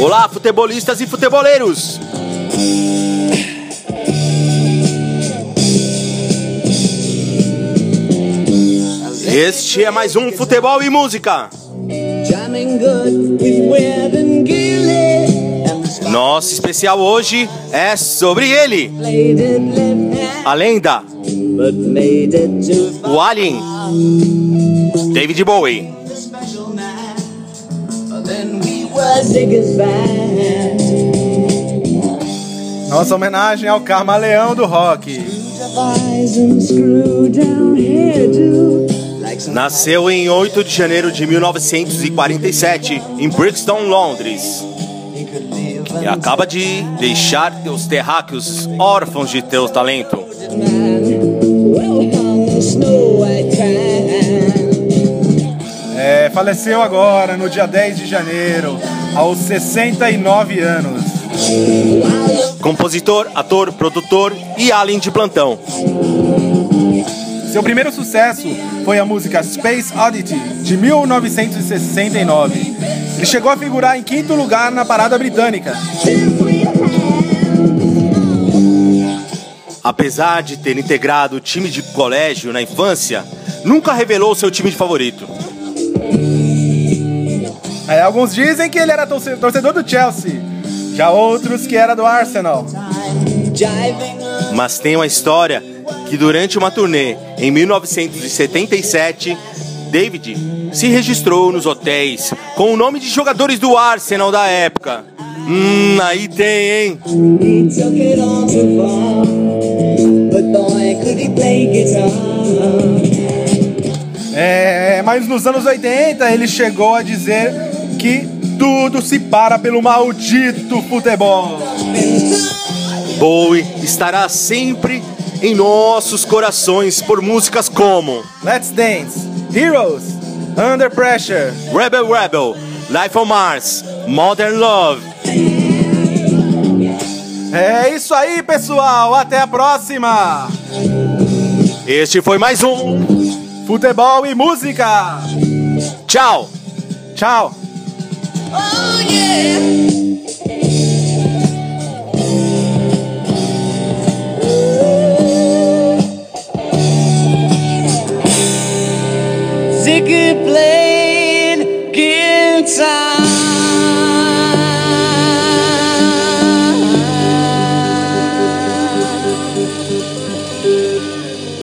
Olá, futebolistas e futeboleiros! Este é mais um Futebol e Música. Nosso especial hoje é sobre ele, a lenda, o Alien, David Bowie. Nossa homenagem ao Carmaleão do rock. Nasceu em 8 de janeiro de 1947 em Brixton, Londres. E acaba de deixar teus terráqueos órfãos de teu talento. É, faleceu agora, no dia 10 de janeiro, aos 69 anos. Compositor, ator, produtor e alien de plantão. Seu primeiro sucesso foi a música Space Oddity, de 1969. Ele chegou a figurar em quinto lugar na parada britânica. Apesar de ter integrado o time de colégio na infância, nunca revelou seu time de favorito. Alguns dizem que ele era torcedor do Chelsea, já outros que era do Arsenal. Mas tem uma história que durante uma turnê em 1977, David se registrou nos hotéis com o nome de jogadores do Arsenal da época. Hum, aí tem, hein? É, mas nos anos 80 ele chegou a dizer que tudo se para pelo maldito futebol. Bowie estará sempre em nossos corações por músicas como Let's Dance, Heroes, Under Pressure, Rebel Rebel, Life on Mars, Modern Love. É isso aí, pessoal. Até a próxima. Este foi mais um Futebol e Música. Tchau. Tchau. Playing guitar.